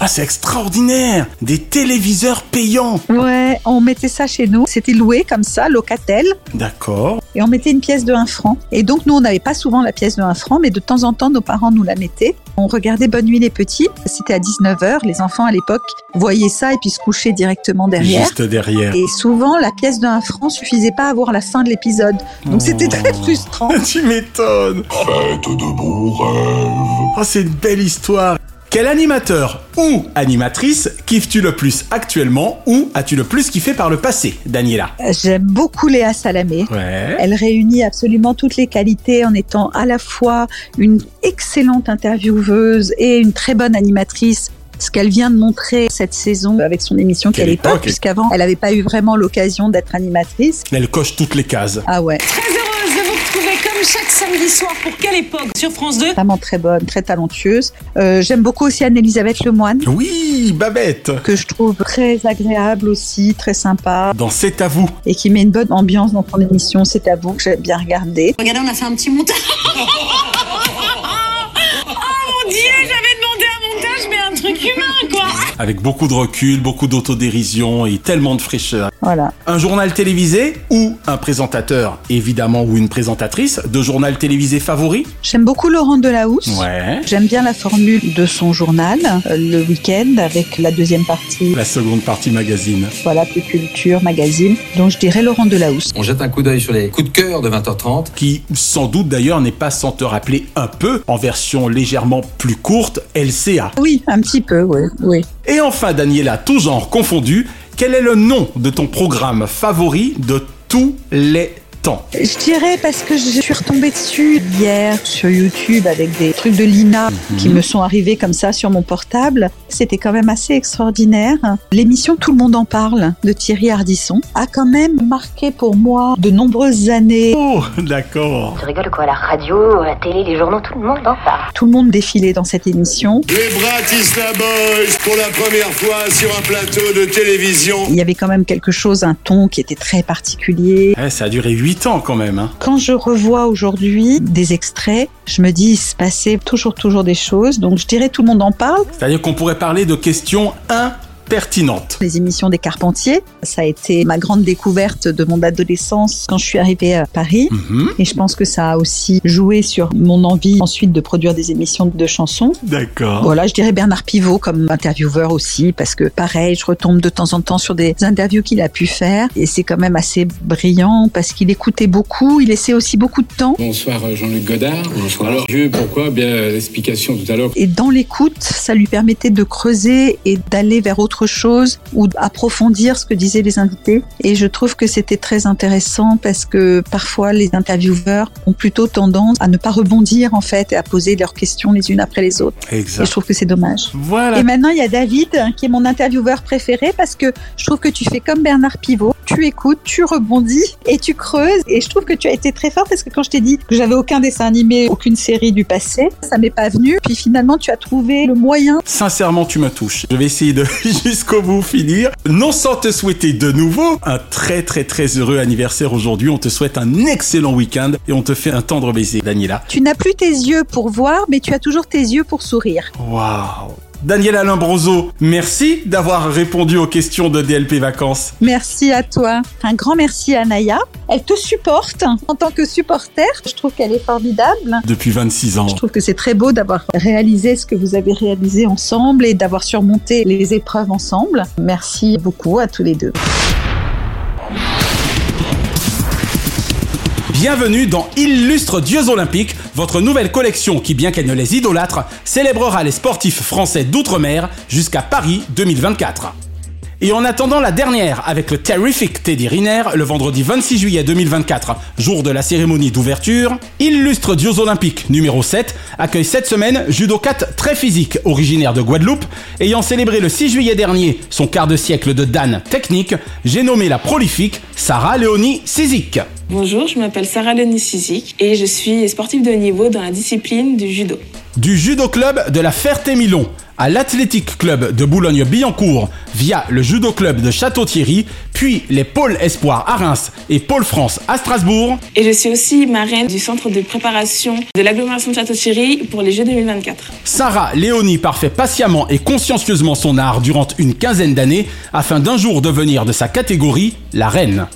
Ah, c'est extraordinaire. Des téléviseurs payants. Ouais, on mettait ça chez nous. C'était loué comme ça, locatel. D'accord. Et on mettait une pièce de 1 franc. Et donc, nous, on n'avait pas souvent la pièce de 1 franc, mais de temps en temps, nos parents nous la mettaient. On regardait Bonne Nuit les Petits. C'était à 19h. Les enfants, à l'époque, voyaient ça et puis se couchaient directement derrière. Juste derrière. Et souvent, la pièce de 1 franc suffisait pas à voir la fin de l'épisode. Donc, c'était très frustrant. tu m'étonnes. Faites de beaux rêves. Oh, c'est une belle histoire. Quel animateur ou animatrice kiffes-tu le plus actuellement ou as-tu le plus kiffé par le passé, Daniela J'aime beaucoup Léa Salamé. Ouais. Elle réunit absolument toutes les qualités en étant à la fois une excellente intervieweuse et une très bonne animatrice. Ce qu'elle vient de montrer cette saison avec son émission Quelle Quelle époque, époque. puisqu'avant, elle n'avait pas eu vraiment l'occasion d'être animatrice. Elle coche toutes les cases. Ah ouais, Très heureuse de vous retrouver comme chaque samedi soir pour quelle époque sur France 2 vraiment très bonne, très talentueuse. Euh, J'aime beaucoup aussi Anne-Elisabeth Lemoine, Oui, Babette que je trouve très agréable aussi, très sympa, Dans C'est à vous. et qui met une bonne ambiance dans son émission. C'est à vous que j'ai bien regardé. Regardez, on a fait un petit montage. oh mon dieu, j'avais demandé un montage, mais un truc humain quoi. Avec beaucoup de recul, beaucoup d'autodérision et tellement de fraîcheur. Voilà. Un journal télévisé ou un présentateur, évidemment, ou une présentatrice de journal télévisé favori? J'aime beaucoup Laurent Delahousse. Ouais. J'aime bien la formule de son journal, euh, le week-end, avec la deuxième partie, La seconde partie magazine. voilà, plus culture, magazine. Donc je dirais Laurent Delahousse. On jette un coup d'œil sur les coups de cœur de 20h30. Qui, sans doute d'ailleurs, n'est pas sans te rappeler un peu, en version légèrement plus courte, LCA. Oui, un petit peu, oui. oui. Et enfin, Daniela, tout genre confondu, quel est le nom de ton programme favori de tous les temps Je dirais parce que je suis retombée dessus hier sur YouTube avec des trucs de Lina qui me sont arrivés comme ça sur mon portable. C'était quand même assez extraordinaire. L'émission Tout le monde en parle de Thierry Ardisson a quand même marqué pour moi de nombreuses années. Oh, d'accord. Tu rigoles quoi, la radio, la télé, les journaux, tout le monde en parle. Tout le monde défilait dans cette émission. Les Bratislava Boys pour la première fois sur un plateau de télévision. Il y avait quand même quelque chose, un ton qui était très particulier. Ouais, ça a duré 8 ans quand même. Hein. Quand je revois aujourd'hui des extraits, je me dis il se passait toujours toujours des choses. Donc je dirais tout le monde en parle. C'est-à-dire qu'on pourrait parler de questions impertinentes. Les émissions des Carpentiers, ça a été ma grande découverte de mon adolescence quand je suis arrivée à Paris. Mhm. Et je pense que ça a aussi joué sur mon envie ensuite de produire des émissions de chansons. D'accord. Voilà, je dirais Bernard Pivot comme intervieweur aussi, parce que pareil, je retombe de temps en temps sur des interviews qu'il a pu faire, et c'est quand même assez brillant, parce qu'il écoutait beaucoup, il laissait aussi beaucoup de temps. Bonsoir euh, Jean-Luc Godard. Bonsoir. Alors, Dieu, pourquoi? Bien, euh, l'explication tout à l'heure. Et dans l'écoute, ça lui permettait de creuser et d'aller vers autre chose ou d'approfondir ce que disaient les invités. Et je trouve que c'était très intéressant parce que parfois les intervieweurs ont plutôt tendance à ne pas rebondir en fait et à poser leurs questions les unes après les autres. Exact. Et je trouve que c'est dommage. Voilà. Et maintenant, il y a David hein, qui est mon intervieweur préféré parce que je trouve que tu fais comme Bernard Pivot. Tu écoutes, tu rebondis et tu creuses. Et je trouve que tu as été très fort parce que quand je t'ai dit que j'avais aucun dessin animé, aucune série du passé, ça m'est pas venu. Puis finalement, tu as trouvé le moyen. Sincèrement, tu me touches. Je vais essayer de jusqu'au bout finir. Non sans te souhaiter de nouveau un très très très heureux anniversaire aujourd'hui. On te souhaite un excellent week-end et on te fait un tendre baiser, Daniela. Tu n'as plus tes yeux pour voir, mais tu as toujours tes yeux pour sourire. Waouh. Daniela Limbroso, merci d'avoir répondu aux questions de DLP Vacances. Merci à toi. Un grand merci à Naya. Elle te supporte en tant que supporter. Je trouve qu'elle est formidable. Depuis 26 ans. Je trouve que c'est très beau d'avoir réalisé ce que vous avez réalisé ensemble et d'avoir surmonté les épreuves ensemble. Merci beaucoup à tous les deux. Bienvenue dans Illustre Dieux Olympiques, votre nouvelle collection qui, bien qu'elle ne les idolâtre, célébrera les sportifs français d'outre-mer jusqu'à Paris 2024. Et en attendant la dernière avec le Terrific Teddy Riner, le vendredi 26 juillet 2024, jour de la cérémonie d'ouverture, Illustre Dieux Olympiques numéro 7 accueille cette semaine judokate très physique, originaire de Guadeloupe, ayant célébré le 6 juillet dernier son quart de siècle de Dan technique, j'ai nommé la prolifique Sarah Léonie Sizik. Bonjour, je m'appelle Sarah Léonie Sizik et je suis sportive de haut niveau dans la discipline du judo. Du judo club de la Ferté-Milon à l'athlétique club de Boulogne-Billancourt via le judo club de Château-Thierry, puis les pôles espoirs à Reims et pôle France à Strasbourg. Et je suis aussi marraine du centre de préparation de l'agglomération de Château-Thierry pour les Jeux 2024. Sarah Léonie parfait patiemment et consciencieusement son art durant une quinzaine d'années afin d'un jour devenir de sa catégorie la reine.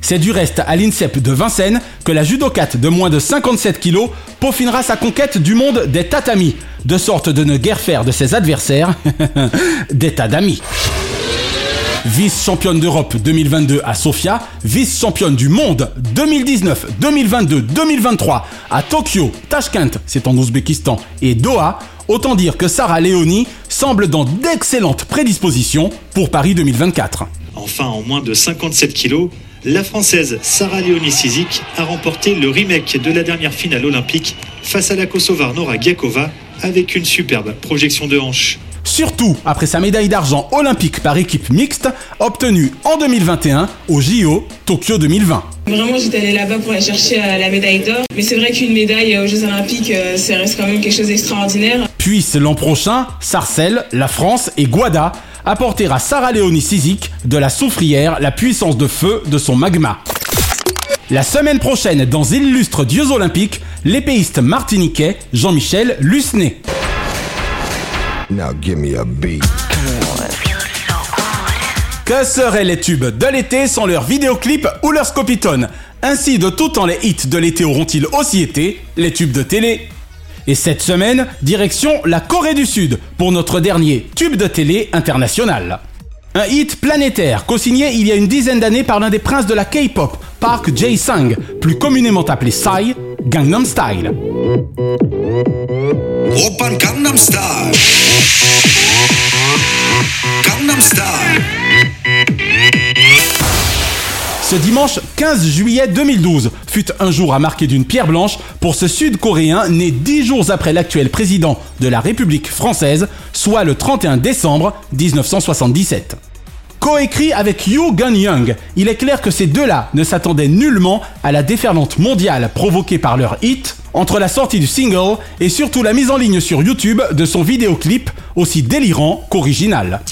C'est du reste à l'INSEP de Vincennes que la judocate de moins de 57 kilos peaufinera sa conquête du monde des tatamis, de sorte de ne guère faire de ses adversaires des tas d'amis. Vice-championne d'Europe 2022 à Sofia, vice-championne du monde 2019, 2022, 2023 à Tokyo, Tashkent, c'est en Ouzbékistan, et Doha, autant dire que Sarah Léoni semble dans d'excellentes prédispositions pour Paris 2024. Enfin, en moins de 57 kilos, la Française Sarah Léonie Sizik a remporté le remake de la dernière finale olympique face à la Kosovare Nora Giakova avec une superbe projection de hanche. Surtout après sa médaille d'argent olympique par équipe mixte obtenue en 2021 au JO Tokyo 2020. Vraiment, j'étais allée là-bas pour aller chercher euh, la médaille d'or. Mais c'est vrai qu'une médaille aux Jeux Olympiques, euh, ça reste quand même quelque chose d'extraordinaire. Puisse l'an prochain, Sarcelles, la France et Guada apporter à Sarah Léonie Sizik de la soufrière la puissance de feu de son magma. La semaine prochaine, dans Illustres Dieux Olympiques, l'épéiste martiniquais Jean-Michel Lucenay. Now give me a beat. Que seraient les tubes de l'été sans leurs vidéoclips ou leurs scopitones? Ainsi, de tout temps, les hits de l'été auront-ils aussi été les tubes de télé? Et cette semaine, direction la Corée du Sud pour notre dernier tube de télé international. Un hit planétaire co-signé il y a une dizaine d'années par l'un des princes de la K-pop, Park Jae-sang, plus communément appelé Psy, Gangnam Style. Open Gangnam Style. Gangnam Style. Ce dimanche 15 juillet 2012 fut un jour à marquer d'une pierre blanche pour ce Sud-Coréen né dix jours après l'actuel président de la République française, soit le 31 décembre 1977. Coécrit avec Yoo Gun-young, il est clair que ces deux-là ne s'attendaient nullement à la déferlante mondiale provoquée par leur hit, entre la sortie du single et surtout la mise en ligne sur YouTube de son vidéoclip aussi délirant qu'original.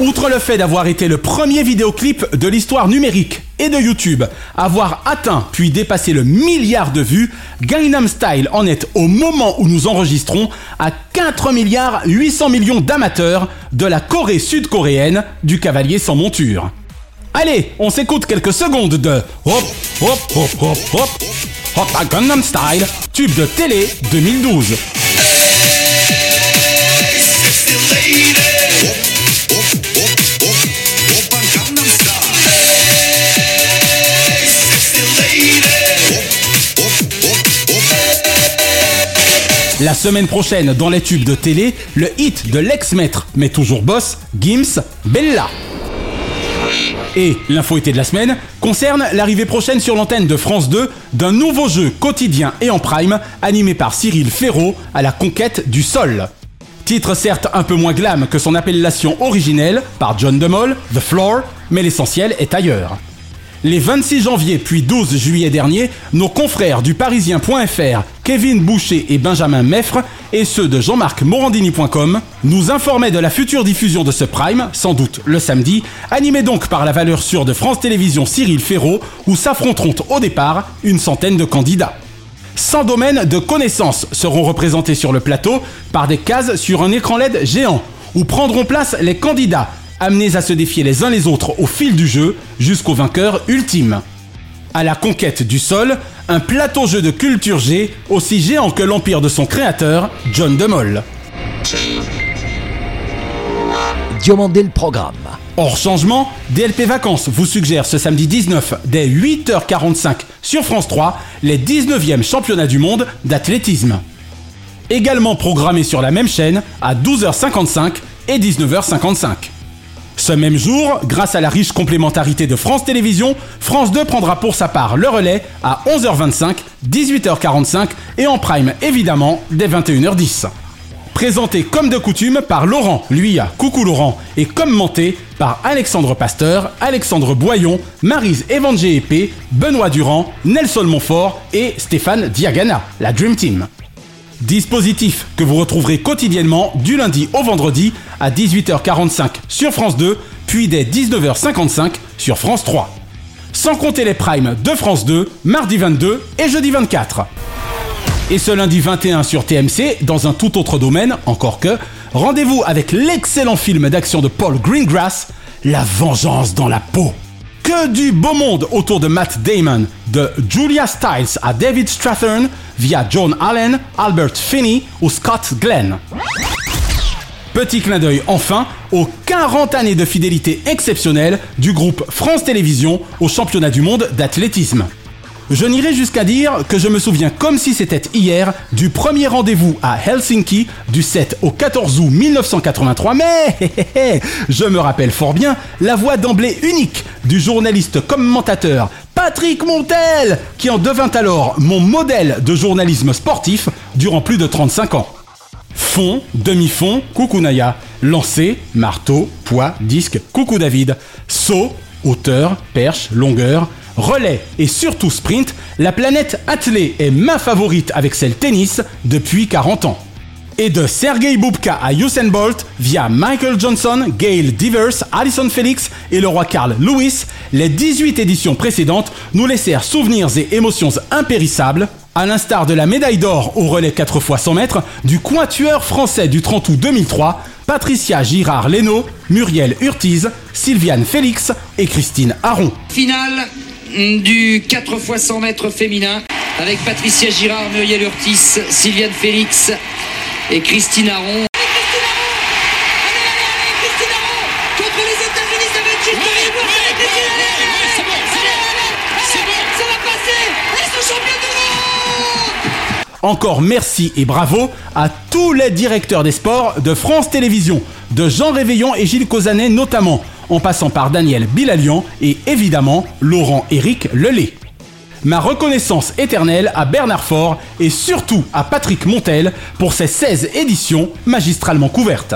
Outre le fait d'avoir été le premier vidéoclip de l'histoire numérique et de YouTube avoir atteint puis dépassé le milliard de vues, Gangnam Style en est au moment où nous enregistrons à 4 milliards 800 millions d'amateurs de la Corée sud-coréenne du cavalier sans monture. Allez, on s'écoute quelques secondes de Hop Hop Hop Hop Hop Hop à Gangnam Style, tube de télé 2012. La semaine prochaine, dans les tubes de télé, le hit de l'ex-maître, mais toujours boss, Gims, Bella. Et l'info été de la semaine concerne l'arrivée prochaine sur l'antenne de France 2 d'un nouveau jeu quotidien et en prime animé par Cyril Ferraud à la conquête du sol. Titre certes un peu moins glam que son appellation originelle par John DeMol, The Floor, mais l'essentiel est ailleurs. Les 26 janvier puis 12 juillet dernier, nos confrères du parisien.fr, Kevin Boucher et Benjamin Meffre, et ceux de Jean-Marc Morandini.com, nous informaient de la future diffusion de ce prime, sans doute le samedi, animé donc par la valeur sûre de France Télévisions Cyril Ferraud, où s'affronteront au départ une centaine de candidats. 100 domaines de connaissances seront représentés sur le plateau par des cases sur un écran LED géant, où prendront place les candidats amenés à se défier les uns les autres au fil du jeu jusqu'au vainqueur ultime. À la conquête du sol, un plateau jeu de culture G aussi géant que l'empire de son créateur, John DeMol. Le programme. Hors changement, DLP Vacances vous suggère ce samedi 19 dès 8h45 sur France 3 les 19e championnats du monde d'athlétisme. Également programmé sur la même chaîne à 12h55 et 19h55. Ce même jour, grâce à la riche complémentarité de France Télévisions, France 2 prendra pour sa part le relais à 11h25, 18h45 et en prime évidemment dès 21h10. Présenté comme de coutume par Laurent, lui à Coucou Laurent, et commenté par Alexandre Pasteur, Alexandre Boyon, Marise Evangé Benoît Durand, Nelson Montfort et Stéphane Diagana, la Dream Team. Dispositif que vous retrouverez quotidiennement du lundi au vendredi à 18h45 sur France 2, puis dès 19h55 sur France 3. Sans compter les primes de France 2, mardi 22 et jeudi 24. Et ce lundi 21 sur TMC, dans un tout autre domaine, encore que, rendez-vous avec l'excellent film d'action de Paul Greengrass, La vengeance dans la peau. Que du beau monde autour de Matt Damon, de Julia Stiles à David Strathern, via John Allen, Albert Finney ou Scott Glenn. Petit clin d'œil enfin aux 40 années de fidélité exceptionnelle du groupe France Télévisions au championnat du monde d'athlétisme. Je n'irai jusqu'à dire que je me souviens comme si c'était hier du premier rendez-vous à Helsinki du 7 au 14 août 1983, mais je me rappelle fort bien la voix d'emblée unique du journaliste commentateur Patrick Montel, qui en devint alors mon modèle de journalisme sportif durant plus de 35 ans. Fond, demi-fond, coucou Naya. Lancer, marteau, poids, disque, coucou David. Saut, hauteur, perche, longueur, relais et surtout sprint, la planète athlée est ma favorite avec celle tennis depuis 40 ans. Et de Sergei Boubka à Usain Bolt, via Michael Johnson, Gail Divers, Alison Felix et le roi Carl Lewis, les 18 éditions précédentes nous laissèrent souvenirs et émotions impérissables, à l'instar de la médaille d'or au relais 4 x 100 mètres du quatuor français du 30 août 2003, Patricia Girard-Leno, Muriel Urtiz, Sylviane Félix et Christine Aron. Finale du 4 x 100 mètres féminin avec Patricia Girard, Muriel Urtis, Sylviane Félix et Christine Aron. Encore merci et bravo à tous les directeurs des sports de France Télévisions, de Jean Réveillon et Gilles Causanet notamment, en passant par Daniel Bilalian et évidemment Laurent-Éric Lelay. Ma reconnaissance éternelle à Bernard Faure et surtout à Patrick Montel pour ses 16 éditions magistralement couvertes.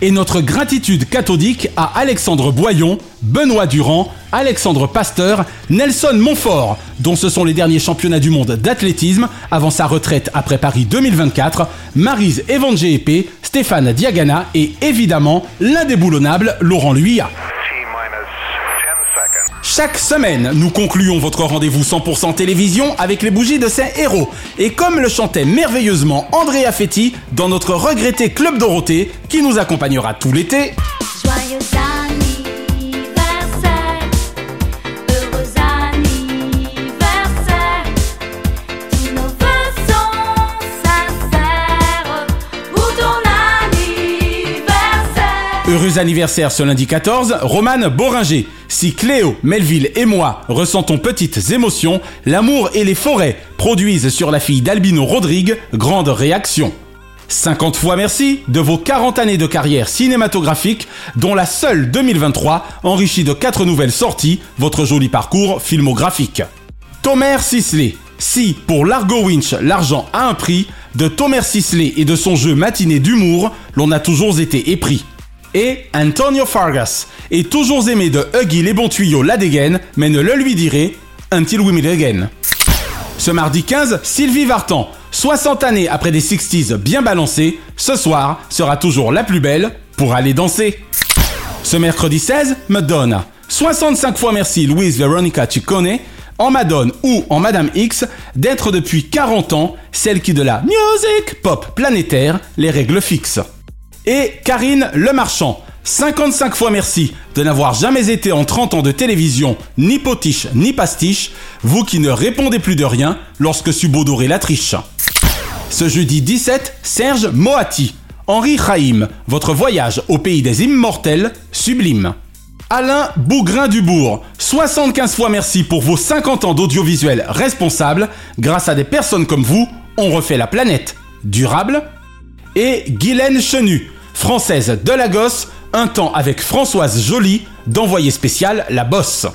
Et notre gratitude cathodique à Alexandre Boyon, Benoît Durand, Alexandre Pasteur, Nelson Montfort, dont ce sont les derniers championnats du monde d'athlétisme avant sa retraite après Paris 2024, Marise Evangéépé, Stéphane Diagana et évidemment l'indéboulonnable Laurent Luyat. Chaque semaine, nous concluons votre rendez-vous 100% télévision avec les bougies de ces héros. Et comme le chantait merveilleusement Andrea Fetti dans notre regretté Club Dorothée, qui nous accompagnera tout l'été. Heureux anniversaire ce lundi 14, Romane Boringer. Si Cléo, Melville et moi ressentons petites émotions, l'amour et les forêts produisent sur la fille d'Albino Rodrigue grande réaction. 50 fois merci de vos 40 années de carrière cinématographique, dont la seule 2023 enrichie de 4 nouvelles sorties, votre joli parcours filmographique. Tomer Sisley. Si, pour Largo Winch, l'argent a un prix, de Tomer Sisley et de son jeu matiné d'humour, l'on a toujours été épris. Et Antonio Fargas est toujours aimé de Huggy les bons tuyaux la dégaine, mais ne le lui direz until we meet again. Ce mardi 15, Sylvie Vartan, 60 années après des 60s bien balancés, ce soir sera toujours la plus belle pour aller danser. Ce mercredi 16, Madonna. 65 fois merci Louise Veronica Ciccone, en Madone ou en Madame X, d'être depuis 40 ans celle qui de la music pop planétaire les règles fixes. Et Karine Lemarchand, 55 fois merci de n'avoir jamais été en 30 ans de télévision ni potiche ni pastiche, vous qui ne répondez plus de rien lorsque subodorez la triche. Ce jeudi 17, Serge Moati, Henri Chaim, votre voyage au pays des immortels, sublime. Alain Bougrin-Dubourg, 75 fois merci pour vos 50 ans d'audiovisuel responsable. Grâce à des personnes comme vous, on refait la planète. Durable. Et Guylaine Chenu, française de Lagos, un temps avec Françoise Joly, d'envoyé spécial La Bosse.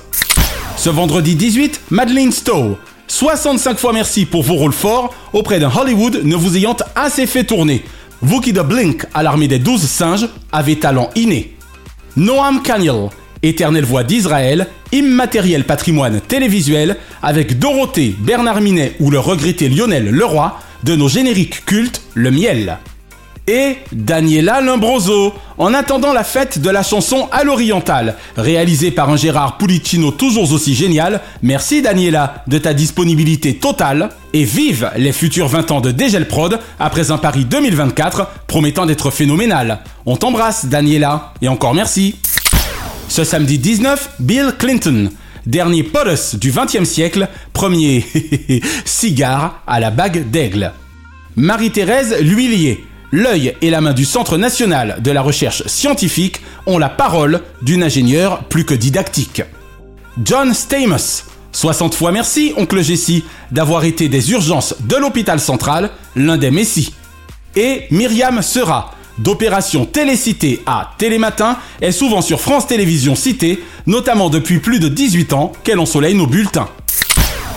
Ce vendredi 18, Madeleine Stowe. 65 fois merci pour vos rôles forts auprès d'un Hollywood ne vous ayant assez fait tourner. Vous qui de Blink à l'armée des 12 singes avez talent inné. Noam Kaniel, éternelle voix d'Israël, immatériel patrimoine télévisuel, avec Dorothée, Bernard Minet ou le regretté Lionel Leroy, de nos génériques cultes, le miel. Et Daniela Lombroso, en attendant la fête de la chanson à l'oriental, réalisée par un Gérard Pulicino toujours aussi génial, merci Daniela de ta disponibilité totale, et vive les futurs 20 ans de Dégel Prod après un Paris 2024 promettant d'être phénoménal. On t'embrasse Daniela, et encore merci. Ce samedi 19, Bill Clinton, dernier POTUS du XXe siècle, premier cigare à la bague d'aigle. Marie-Thérèse L'Huillier, l'œil et la main du Centre national de la recherche scientifique ont la parole d'une ingénieure plus que didactique. John Stamos, 60 fois merci, oncle Jessie, d'avoir été des urgences de l'hôpital central, l'un des messies. Et Myriam Sera, d'opération Télécité à Télématin, est souvent sur France Télévisions Cité, notamment depuis plus de 18 ans qu'elle ensoleille nos bulletins.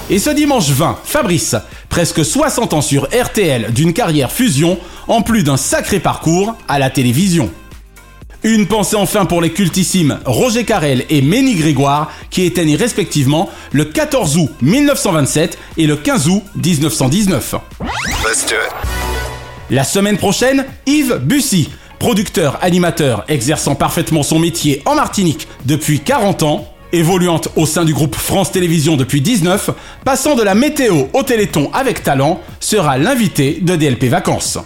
Et ce dimanche 20, Fabrice, presque 60 ans sur RTL d'une carrière fusion, en plus d'un sacré parcours à la télévision. Une pensée enfin pour les cultissimes Roger Carrel et Ménie Grégoire qui éteignent respectivement le 14 août 1927 et le 15 août 1919. La semaine prochaine, Yves Bussy, producteur animateur exerçant parfaitement son métier en Martinique depuis 40 ans, évoluant au sein du groupe France Télévisions depuis 19, passant de la météo au téléthon avec talent, sera l'invité de DLP Vacances.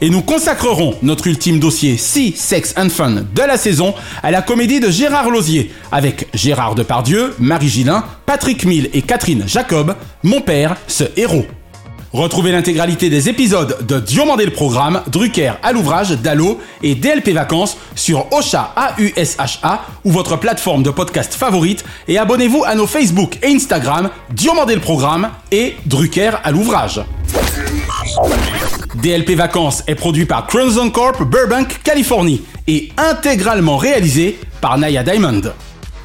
Et nous consacrerons notre ultime dossier Sea, Sex and Fun de la saison à la comédie de Gérard Lausier, avec Gérard Depardieu, Marie Gillin, Patrick Mille et Catherine Jacob, Mon père, ce héros. Retrouvez l'intégralité des épisodes de Diomandé le Programme, Drucker à l'ouvrage, Dallo et DLP Vacances sur Ocha A-U-S-H-A ou votre plateforme de podcast favorite et abonnez-vous à nos Facebook et Instagram Diomandé le Programme et Drucker à l'ouvrage. DLP Vacances est produit par Crimson Corp Burbank, Californie et intégralement réalisé par Naya Diamond.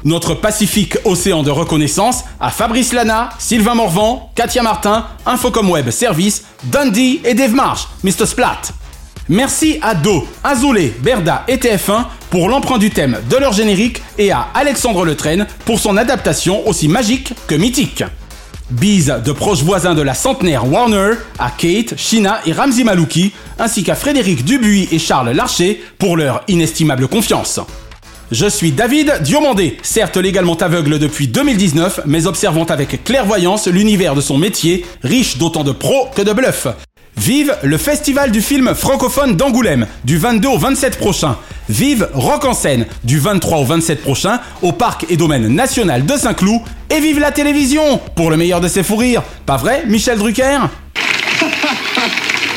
Notre pacifique océan de reconnaissance à Fabrice Lana, Sylvain Morvan, Katia Martin, Infocom Web Service, Dundee et Dave Marsh, Mr. Splat. Merci à Do, Azoulay, Berda et TF1 pour l'emprunt du thème de leur générique et à Alexandre Letraine pour son adaptation aussi magique que mythique. Bise de proches voisins de la centenaire Warner à Kate, Shina et Ramzi Malouki, ainsi qu'à Frédéric Dubuis et Charles Larcher pour leur inestimable confiance. Je suis David Diomandé, certes légalement aveugle depuis 2019, mais observant avec clairvoyance l'univers de son métier, riche d'autant de pros que de bluffs. Vive le festival du film francophone d'Angoulême, du 22 au 27 prochain. Vive Rock en scène, du 23 au 27 prochain, au parc et domaine national de Saint-Cloud. Et vive la télévision, pour le meilleur de ses fous rires. Pas vrai, Michel Drucker?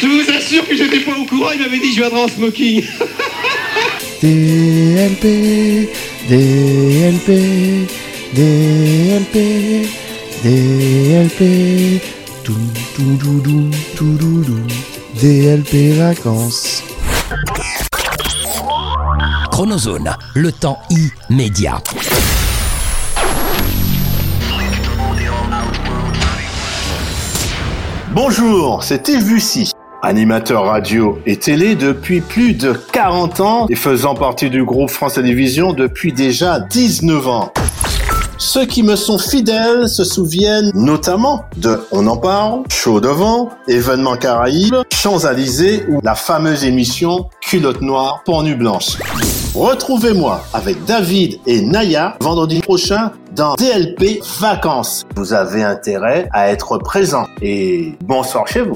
Je vous assure que j'étais pas au courant, il m'avait dit je viendrai en smoking. DLP, DLP, DLP, DLP, tout, tout, tout, tout, tout, tout, tout, DLP vacances. Chronozone, le temps immédiat. Bonjour, c'est Yves Bussy, animateur radio et télé depuis plus de 40 ans et faisant partie du groupe France Télévisions depuis déjà 19 ans. Ceux qui me sont fidèles se souviennent notamment de On en parle, Chaud devant, Événements Caraïbes, Champs-Élysées ou la fameuse émission Culotte Noire pour Nuit Blanche. Retrouvez-moi avec David et Naya vendredi prochain dans DLP Vacances. Vous avez intérêt à être présent et bonsoir chez vous.